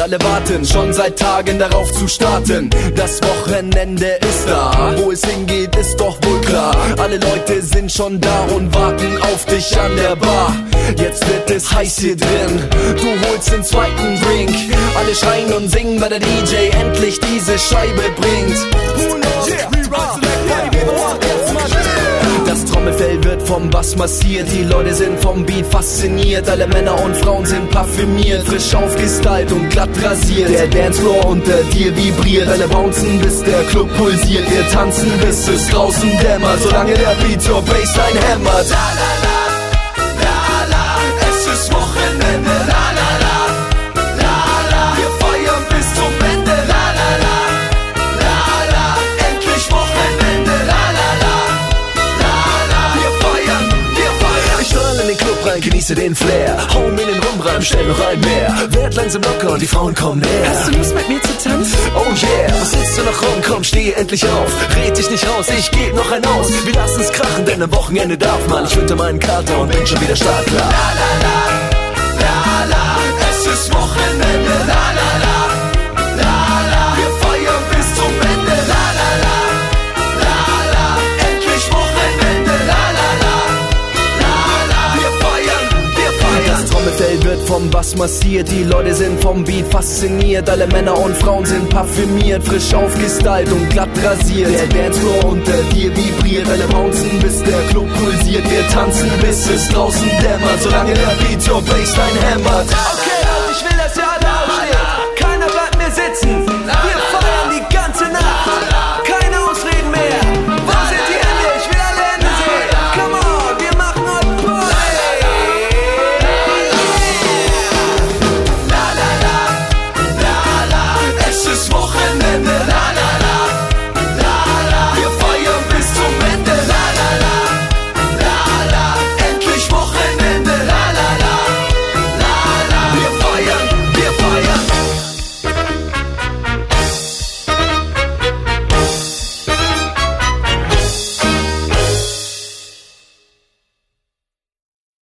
alle warten schon seit Tagen darauf zu starten. Das Wochenende ist da, wo es hingeht, ist doch wohl klar. Alle Leute sind schon da und warten auf dich an der Bar. Jetzt wird es heiß hier drin, du holst den zweiten Drink. Alle schreien und singen, weil der DJ endlich diese Scheibe bringt. Das Trommelfell wird vom Bass massiert, die Leute sind vom Beat fasziniert. Alle Männer und Frauen sind parfümiert, frisch aufgestylt und glatt rasiert. Der Dancefloor unter dir vibriert, alle bouncen bis der Club pulsiert. Wir tanzen bis es draußen dämmert, solange der Beat your Bassline hämmert. La, la, la, genieße den Flair. Hau mir den Rum rein, stell noch ein mehr. Werd langsam locker und die Frauen kommen näher. Hast du Lust mit mir zu tanzen? Oh yeah, was sitzt du noch rum? Komm, steh endlich auf. Red dich nicht raus, ich geb noch ein aus. Wir lassen's krachen, denn am Wochenende darf man. Ich wünsche meinen Kater und bin schon wieder startklar. La la la, la la, es ist Wochenende. Wird vom Bass massiert, die Leute sind vom Beat fasziniert. Alle Männer und Frauen sind parfümiert, frisch aufgestylt und glatt rasiert. Der Dancefloor unter dir vibriert, alle bouncen bis der Club pulsiert. Wir tanzen bis es draußen dämmert, solange der Beat your Bassline hämmert. Okay,